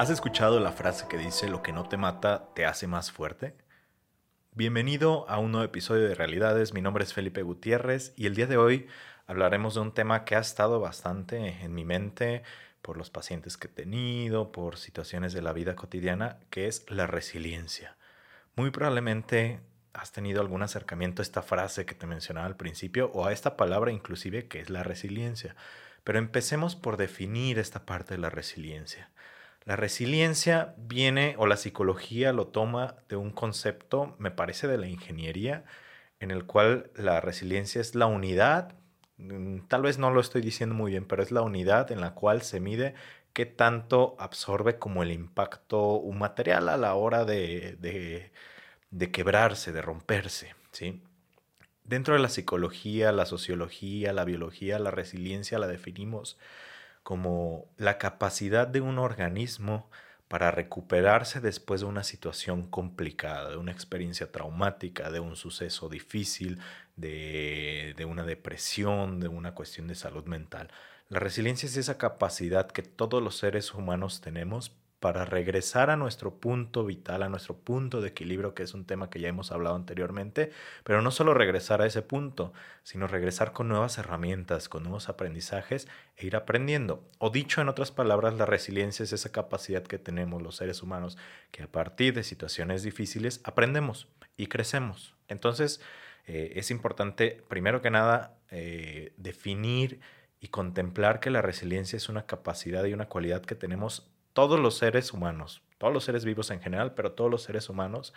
¿Has escuchado la frase que dice lo que no te mata te hace más fuerte? Bienvenido a un nuevo episodio de Realidades, mi nombre es Felipe Gutiérrez y el día de hoy hablaremos de un tema que ha estado bastante en mi mente por los pacientes que he tenido, por situaciones de la vida cotidiana, que es la resiliencia. Muy probablemente has tenido algún acercamiento a esta frase que te mencionaba al principio o a esta palabra inclusive que es la resiliencia. Pero empecemos por definir esta parte de la resiliencia. La resiliencia viene, o la psicología lo toma de un concepto, me parece, de la ingeniería, en el cual la resiliencia es la unidad, mm, tal vez no lo estoy diciendo muy bien, pero es la unidad en la cual se mide qué tanto absorbe como el impacto un material a la hora de, de, de quebrarse, de romperse, ¿sí? Dentro de la psicología, la sociología, la biología, la resiliencia la definimos como la capacidad de un organismo para recuperarse después de una situación complicada, de una experiencia traumática, de un suceso difícil, de, de, una depresión, de una cuestión de salud mental. La resiliencia es esa capacidad que todos los seres humanos tenemos para regresar a nuestro punto vital, a nuestro punto de equilibrio, que es un tema que ya hemos hablado anteriormente, pero no solo regresar a ese punto, sino regresar con nuevas herramientas, con nuevos aprendizajes e ir aprendiendo. O dicho en otras palabras, la resiliencia es esa capacidad que tenemos los seres humanos, que a partir de situaciones difíciles aprendemos y crecemos. Entonces, eh, es importante, primero que nada, eh, definir y contemplar que la resiliencia es una capacidad y una cualidad que tenemos todos los seres humanos, todos los seres vivos en general, pero todos los seres humanos,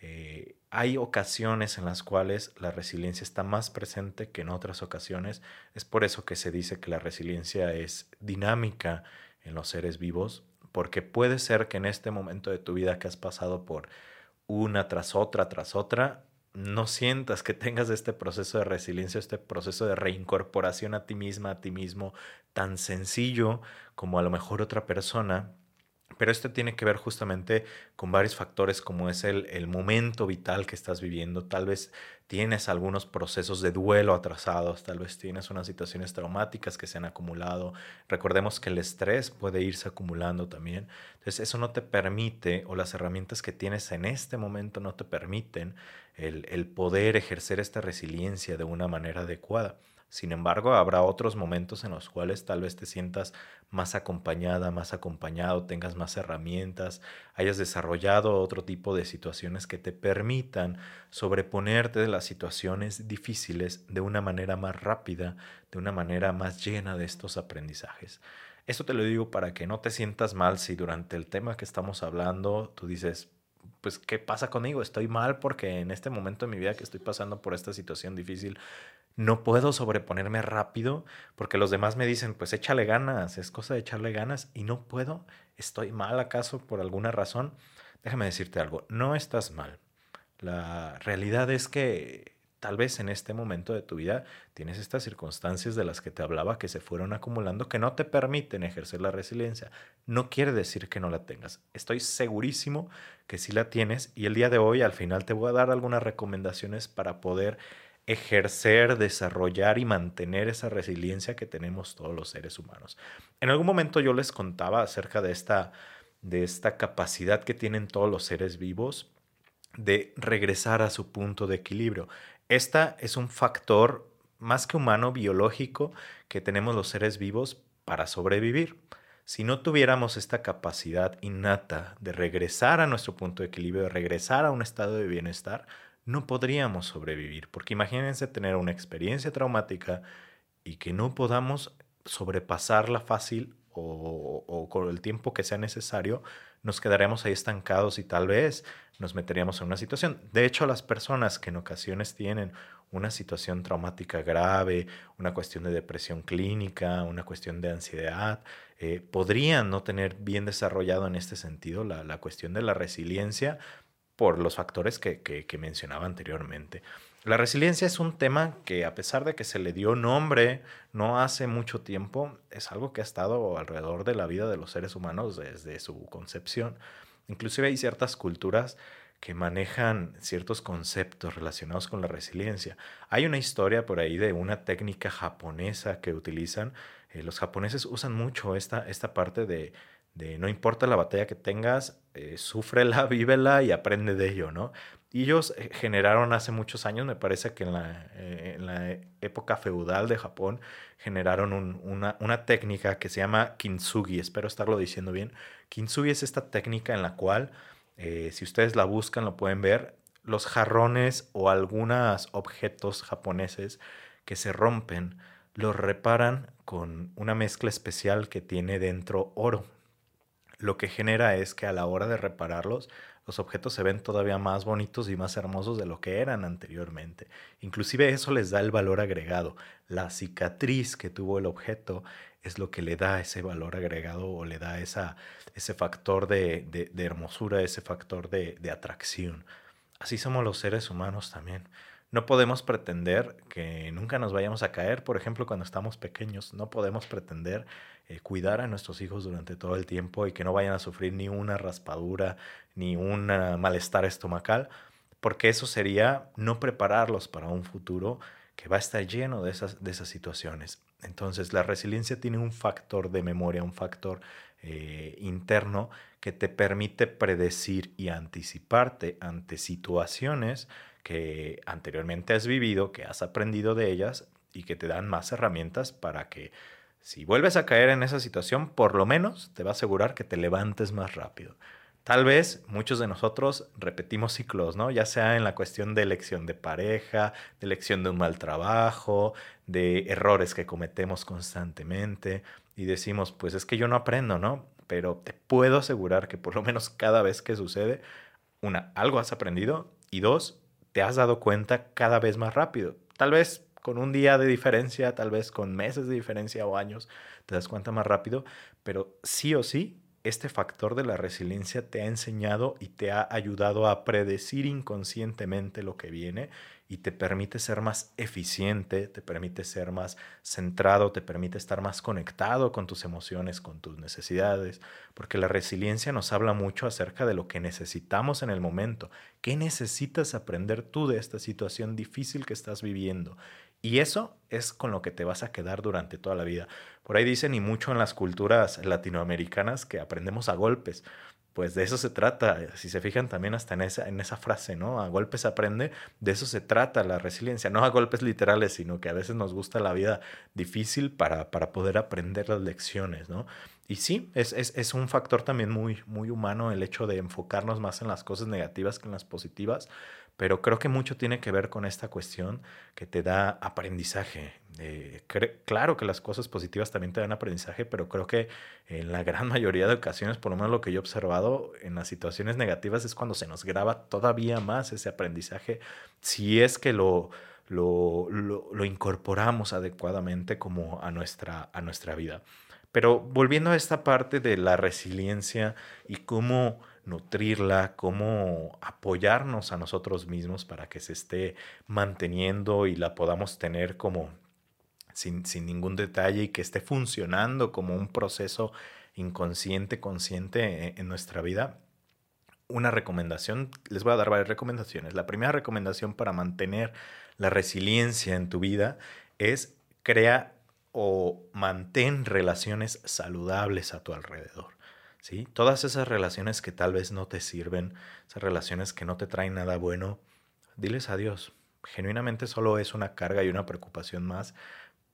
eh, hay ocasiones en las cuales la resiliencia está más presente que en otras ocasiones. Es por eso que se dice que la resiliencia es dinámica en los seres vivos, porque puede ser que en este momento de tu vida que has pasado por una tras otra, tras otra, no sientas que tengas este proceso de resiliencia, este proceso de reincorporación a ti misma, a ti mismo, tan sencillo como a lo mejor otra persona. Pero esto tiene que ver justamente con varios factores como es el, el, momento vital que estás viviendo. Tal vez tienes algunos procesos de duelo atrasados, tal vez tienes unas situaciones traumáticas que se han acumulado. Recordemos que el estrés puede irse acumulando también. Entonces eso no te permite o las herramientas que tienes en este momento no te permiten el, el poder ejercer esta resiliencia de una manera adecuada. Sin embargo, habrá otros momentos en los cuales tal vez te sientas más acompañada, más acompañado, tengas más herramientas, hayas desarrollado otro tipo de situaciones que te permitan sobreponerte de las situaciones difíciles de una manera más rápida, de una manera más llena de estos aprendizajes. Esto te lo digo para que no te sientas mal si durante el tema que estamos hablando tú dices, pues, ¿qué pasa conmigo? Estoy mal porque en este momento de mi vida que estoy pasando por esta situación difícil, no puedo sobreponerme rápido porque los demás me dicen, pues échale ganas, es cosa de echarle ganas y no puedo, estoy mal acaso por alguna razón. Déjame decirte algo, no estás mal. La realidad es que tal vez en este momento de tu vida tienes estas circunstancias de las que te hablaba que se fueron acumulando que no te permiten ejercer la resiliencia. No quiere decir que no la tengas. Estoy segurísimo que sí la tienes y el día de hoy al final te voy a dar algunas recomendaciones para poder ejercer, desarrollar y mantener esa resiliencia que tenemos todos los seres humanos. En algún momento yo les contaba acerca de esta, de esta capacidad que tienen todos los seres vivos de regresar a su punto de equilibrio. Esta es un factor más que humano, biológico, que tenemos los seres vivos para sobrevivir. Si no tuviéramos esta capacidad innata de regresar a nuestro punto de equilibrio, de regresar a un estado de bienestar, no podríamos sobrevivir. Porque imagínense tener una experiencia traumática y que no podamos sobrepasarla fácil o, con el tiempo que sea necesario, nos quedaremos ahí estancados y tal vez nos meteríamos en una situación. De hecho, las personas que en ocasiones tienen una situación traumática grave, una cuestión de depresión clínica, una cuestión de ansiedad, eh, podrían no tener bien desarrollado en este sentido la, la cuestión de la resiliencia por los factores que, que mencionaba anteriormente. La resiliencia es un tema que a pesar de que se le dio nombre no hace mucho tiempo, es algo que ha estado alrededor de la vida de los seres humanos desde su concepción. Inclusive hay ciertas culturas que manejan ciertos conceptos relacionados con la resiliencia. Hay una historia por ahí de una técnica japonesa que utilizan. Eh, los japoneses usan mucho esta, esta parte de, de no importa la batalla que tengas, eh, súfrela, vívela y aprende de ello, ¿no? Ellos eh, generaron hace muchos años, me parece que en la, eh, época feudal de Japón, generaron una, una, técnica que se llama kintsugi, espero estarlo diciendo bien. Kintsugi es esta técnica en la cual, eh, si ustedes la buscan, lo pueden ver, los jarrones o algunos objetos japoneses que se rompen, los reparan con una mezcla especial que tiene dentro oro. Lo que genera es que a la hora de repararlos, los objetos se ven todavía más bonitos y más hermosos de lo que eran anteriormente. Inclusive eso les da el valor agregado. La cicatriz que tuvo el objeto es lo que le da ese valor agregado o le da esa, ese factor de, de, hermosura, ese factor de, de atracción. Así somos los seres humanos también. No podemos pretender que nunca nos vayamos a caer, por ejemplo, cuando estamos pequeños. No podemos pretender eh, cuidar a nuestros hijos durante todo el tiempo y que no vayan a sufrir ni una raspadura, ni un malestar estomacal, porque eso sería no prepararlos para un futuro que va a estar lleno de esas, de esas situaciones. Entonces la resiliencia tiene un factor de memoria, un factor eh, interno que te permite predecir y anticiparte ante situaciones que anteriormente has vivido, que has aprendido de ellas y que te dan más herramientas para que si vuelves a caer en esa situación, por lo menos te va a asegurar que te levantes más rápido. Tal vez muchos de nosotros repetimos ciclos, ¿no? Ya sea en la cuestión de elección de pareja, de elección de un mal trabajo, de errores que cometemos constantemente y decimos, pues es que yo no aprendo, ¿no? Pero te puedo asegurar que por lo menos cada vez que sucede, una, algo has aprendido y dos, te has dado cuenta cada vez más rápido. Tal vez con un día de diferencia, tal vez con meses de diferencia o años, te das cuenta más rápido, pero sí o sí, este factor de la resiliencia te ha enseñado y te ha ayudado a predecir inconscientemente lo que viene y te permite ser más eficiente, te permite ser más centrado, te permite estar más conectado con tus emociones, con tus necesidades, porque la resiliencia nos habla mucho acerca de lo que necesitamos en el momento. ¿Qué necesitas aprender tú de esta situación difícil que estás viviendo? Y eso es con lo que te vas a quedar durante toda la vida. Por ahí dicen, y mucho en las culturas latinoamericanas, que aprendemos a golpes pues de eso se trata. Si se fijan también hasta en esa, en esa frase, ¿no? A golpes aprende, de eso se trata la resiliencia, no a golpes literales, sino que a veces nos gusta la vida difícil para, para poder aprender las lecciones, ¿no? Y sí, es, es, es, un factor también muy, muy humano el hecho de enfocarnos más en las cosas negativas que en las positivas, pero creo que mucho tiene que ver con esta cuestión que te da aprendizaje. Eh, claro que las cosas positivas también te dan aprendizaje, pero creo que en la gran mayoría de ocasiones, por lo menos lo que yo he observado en las situaciones negativas, es cuando se nos graba todavía más ese aprendizaje, si es que lo, lo, lo, lo incorporamos adecuadamente como a nuestra, a nuestra vida. Pero volviendo a esta parte de la resiliencia y cómo nutrirla, cómo apoyarnos a nosotros mismos para que se esté manteniendo y la podamos tener como sin, sin ningún detalle y que esté funcionando como un proceso inconsciente, consciente en, en nuestra vida. Una recomendación, les voy a dar varias recomendaciones. La primera recomendación para mantener la resiliencia en tu vida es crea o mantén relaciones saludables a tu alrededor. ¿Sí? Todas esas relaciones que tal vez no te sirven, esas relaciones que no te traen nada bueno, diles adiós. Genuinamente solo es una carga y una preocupación más,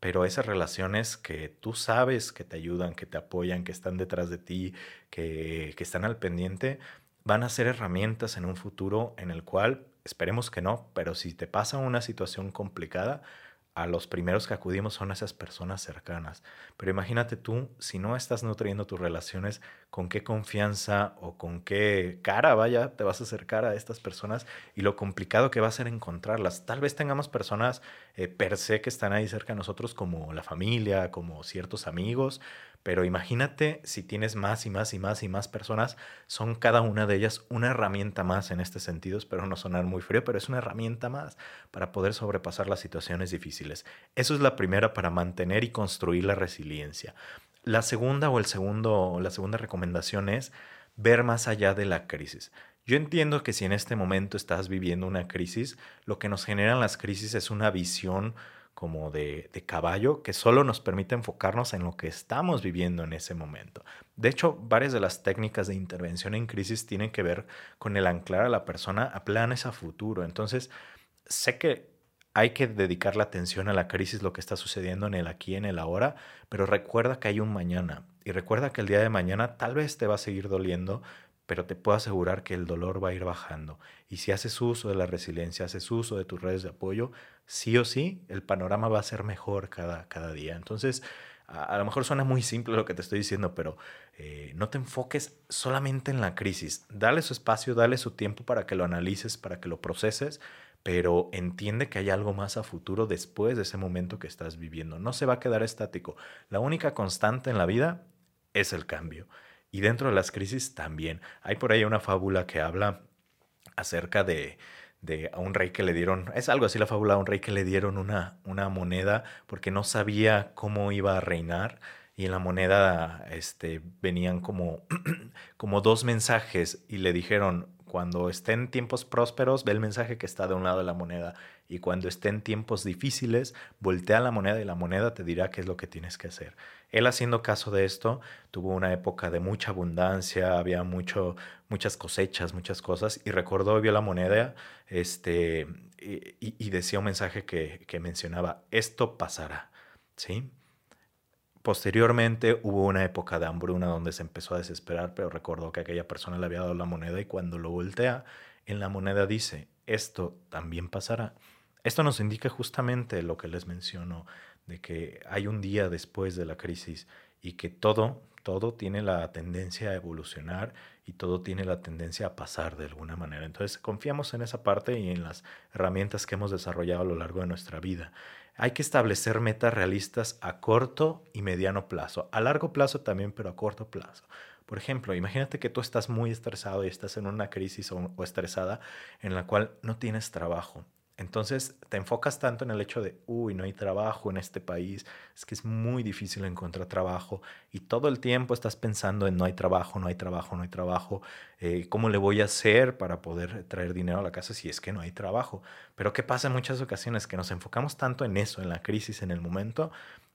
pero esas relaciones que tú sabes que te ayudan, que te apoyan, que están detrás de ti, que, que están al pendiente, van a ser herramientas en un futuro en el cual, esperemos que no, pero si te pasa una situación complicada, a los primeros que acudimos son esas personas cercanas. Pero imagínate tú, si no estás nutriendo tus relaciones, con qué confianza o con qué cara, vaya, te vas a acercar a estas personas y lo complicado que va a ser encontrarlas. Tal vez tengamos personas eh, per se que están ahí cerca de nosotros, como la familia, como ciertos amigos, pero imagínate si tienes más y más y más y más personas, son cada una de ellas una herramienta más en este sentido. Espero no sonar muy frío, pero es una herramienta más para poder sobrepasar las situaciones difíciles. Eso es la primera para mantener y construir la resiliencia. La segunda o el segundo, la segunda recomendación es ver más allá de la crisis. Yo entiendo que si en este momento estás viviendo una crisis, lo que nos generan las crisis es una visión como de, de, caballo que solo nos permite enfocarnos en lo que estamos viviendo en ese momento. De hecho, varias de las técnicas de intervención en crisis tienen que ver con el anclar a la persona a planes a futuro. Entonces, sé que hay que dedicar la atención a la crisis, lo que está sucediendo en el aquí, en el ahora, pero recuerda que hay un mañana y recuerda que el día de mañana tal vez te va a seguir doliendo, pero te puedo asegurar que el dolor va a ir bajando. Y si haces uso de la resiliencia, haces uso de tus redes de apoyo, sí o sí, el panorama va a ser mejor cada, cada día. Entonces, a, lo mejor suena muy simple lo que te estoy diciendo, pero eh, no te enfoques solamente en la crisis. Dale su espacio, dale su tiempo para que lo analices, para que lo proceses, pero entiende que hay algo más a futuro después de ese momento que estás viviendo. No se va a quedar estático. La única constante en la vida es el cambio. Y dentro de las crisis también. Hay por ahí una fábula que habla acerca de, a un rey que le dieron, es algo así la fábula, a un rey que le dieron una, una moneda porque no sabía cómo iba a reinar y en la moneda este, venían como, como dos mensajes y le dijeron, cuando estén tiempos prósperos, ve el mensaje que está de un lado de la moneda y cuando estén tiempos difíciles, voltea la moneda y la moneda te dirá qué es lo que tienes que hacer. Él haciendo caso de esto, tuvo una época de mucha abundancia, había mucho, muchas cosechas, muchas cosas, y recordó, vio la moneda este, y, decía un mensaje que, que, mencionaba, esto pasará, ¿sí? Posteriormente hubo una época de hambruna donde se empezó a desesperar, pero recordó que aquella persona le había dado la moneda y cuando lo voltea, en la moneda dice, esto también pasará. Esto nos indica justamente lo que les menciono, de que hay un día después de la crisis y que todo, todo tiene la tendencia a evolucionar y todo tiene la tendencia a pasar de alguna manera. Entonces confiamos en esa parte y en las herramientas que hemos desarrollado a lo largo de nuestra vida. Hay que establecer metas realistas a corto y mediano plazo, a largo plazo también, pero a corto plazo. Por ejemplo, imagínate que tú estás muy estresado y estás en una crisis o, o estresada en la cual no tienes trabajo entonces te enfocas tanto en el hecho de, uy, no hay trabajo en este país, es que es muy difícil encontrar trabajo y todo el tiempo estás pensando en no hay trabajo, no hay trabajo, no hay trabajo, eh, ¿cómo le voy a hacer para poder traer dinero a la casa si es que no hay trabajo? Pero ¿qué pasa en muchas ocasiones? Que nos enfocamos tanto en eso, en la crisis, en el momento,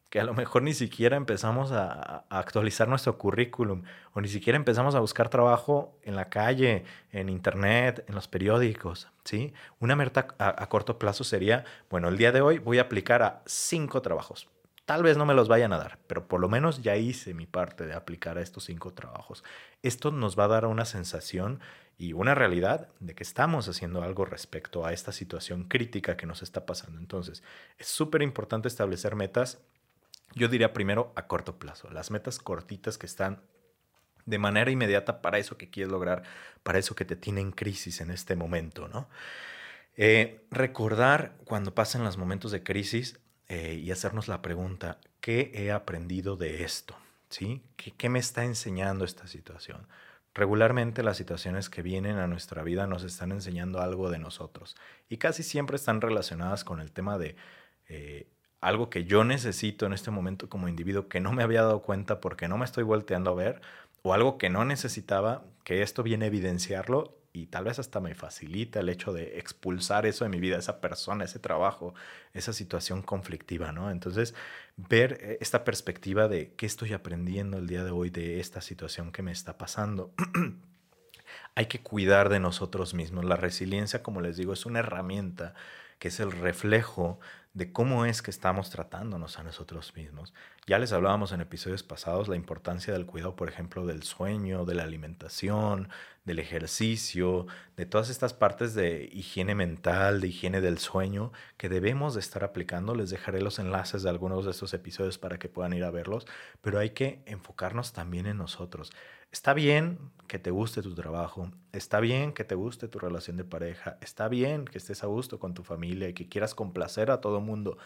que a lo mejor ni siquiera empezamos a, actualizar nuestro currículum o ni siquiera empezamos a buscar trabajo en la calle, en internet, en los periódicos, ¿sí? Una meta a, a, corto plazo sería, bueno, el día de hoy voy a aplicar a cinco trabajos. Tal vez no me los vayan a dar, pero por lo menos ya hice mi parte de aplicar a estos cinco trabajos. Esto nos va a dar una sensación y una realidad de que estamos haciendo algo respecto a esta situación crítica que nos está pasando. Entonces, es súper importante establecer metas yo diría primero a corto plazo, las metas cortitas que están de manera inmediata para eso que quieres lograr, para eso que te tiene en crisis en este momento, ¿no? Eh, recordar cuando pasan los momentos de crisis eh, y hacernos la pregunta, ¿qué he aprendido de esto? ¿Sí? ¿Qué, ¿Qué me está enseñando esta situación? Regularmente las situaciones que vienen a nuestra vida nos están enseñando algo de nosotros y casi siempre están relacionadas con el tema de eh, algo que yo necesito en este momento como individuo que no me había dado cuenta porque no me estoy volteando a ver, o algo que no necesitaba, que esto viene a evidenciarlo y tal vez hasta me facilita el hecho de expulsar eso de mi vida, esa persona, ese trabajo, esa situación conflictiva, ¿no? Entonces, ver eh, esta perspectiva de qué estoy aprendiendo el día de hoy de esta situación que me está pasando. Hay que cuidar de nosotros mismos. La resiliencia, como les digo, es una herramienta que es el reflejo de cómo es que estamos tratándonos a nosotros mismos. Ya les hablábamos en episodios pasados la importancia del cuidado, por ejemplo, del sueño, de la alimentación, del ejercicio, de todas estas partes de higiene mental, de higiene del sueño que debemos de estar aplicando. Les dejaré los enlaces de algunos de estos episodios para que puedan ir a verlos, pero hay que enfocarnos también en nosotros. Está bien que te guste tu trabajo, está bien que te guste tu relación de pareja, está bien que estés a gusto con tu familia y que quieras complacer a todo mundo,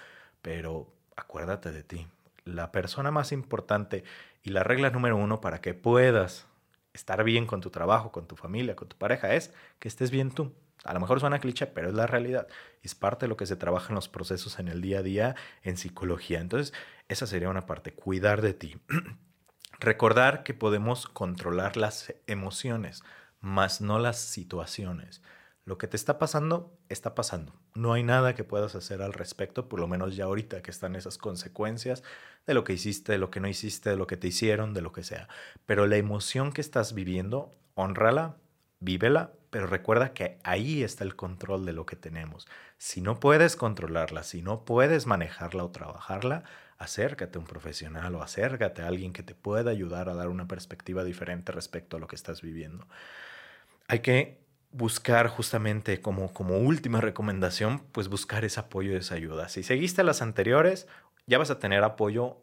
pero acuérdate de ti. La persona más importante y la regla número uno para que puedas estar bien con tu trabajo, con tu familia, con tu pareja es que estés bien tú. A lo mejor suena cliché, pero es la realidad. Es parte de lo que se trabaja en los procesos en el día a día en psicología. Entonces, esa sería una parte, cuidar de ti. Recordar que podemos controlar las emociones, más no las situaciones. Lo que te está pasando, está pasando. No hay nada que puedas hacer al respecto, por lo menos ya ahorita que están esas consecuencias de lo que hiciste, de lo que no hiciste, de lo que te hicieron, de lo que sea. Pero la emoción que estás viviendo, honrala, vívela, pero recuerda que ahí está el control de lo que tenemos. Si no puedes controlarla, si no puedes manejarla o trabajarla, acércate a un profesional o acércate a alguien que te pueda ayudar a dar una perspectiva diferente respecto a lo que estás viviendo. Hay que buscar justamente como, como última recomendación, pues buscar ese apoyo y esa ayuda. Si seguiste las anteriores, ya vas a tener apoyo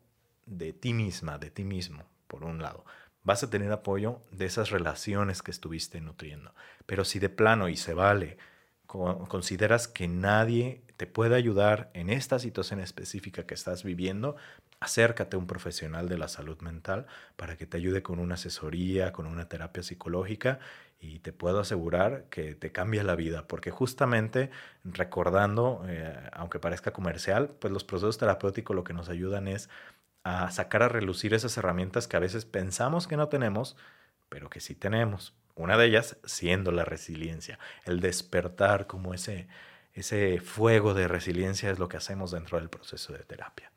de ti misma, de ti mismo, por un lado. Vas a tener apoyo de esas relaciones que estuviste nutriendo. Pero si de plano y se vale, consideras que nadie te puede ayudar en esta situación específica que estás viviendo, acércate a un profesional de la salud mental para que te ayude con una asesoría, con una terapia psicológica y te puedo asegurar que te cambia la vida, porque justamente recordando, eh, aunque parezca comercial, pues los procesos terapéuticos lo que nos ayudan es a sacar a relucir esas herramientas que a veces pensamos que no tenemos, pero que sí tenemos. Una de ellas siendo la resiliencia, el despertar como ese, ese fuego de resiliencia es lo que hacemos dentro del proceso de terapia.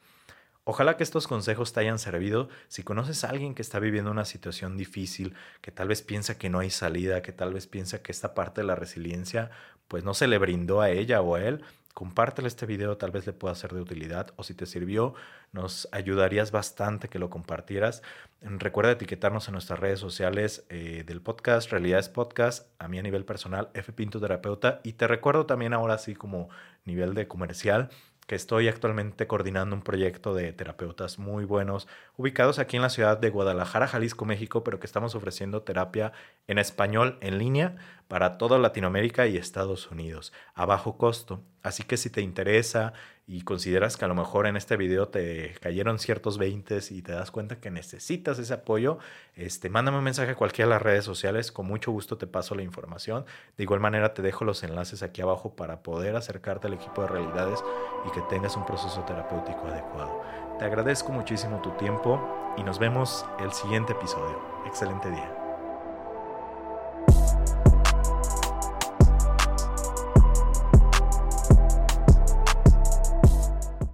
Ojalá que estos consejos te hayan servido. Si conoces a alguien que está viviendo una situación difícil, que tal vez piensa que no hay salida, que tal vez piensa que esta parte de la resiliencia pues no se le brindó a ella o a él, compártelo este video, tal vez le pueda ser de utilidad o si te sirvió, nos ayudarías bastante que lo compartieras. Recuerda etiquetarnos en nuestras redes sociales eh, del podcast, Realidades Podcast, a mí a nivel personal, F Pinto Terapeuta, y te recuerdo también ahora sí como nivel de comercial que estoy actualmente coordinando un proyecto de terapeutas muy buenos, ubicados aquí en la ciudad de Guadalajara, Jalisco, México, pero que estamos ofreciendo terapia en español en línea para toda Latinoamérica y Estados Unidos, a bajo costo. Así que si te interesa y consideras que a lo mejor en este video te cayeron ciertos 20 y te das cuenta que necesitas ese apoyo, este, mándame un mensaje a cualquiera de las redes sociales, con mucho gusto te paso la información. De igual manera te dejo los enlaces aquí abajo para poder acercarte al equipo de realidades y que tengas un proceso terapéutico adecuado. Te agradezco muchísimo tu tiempo y nos vemos el siguiente episodio. Excelente día.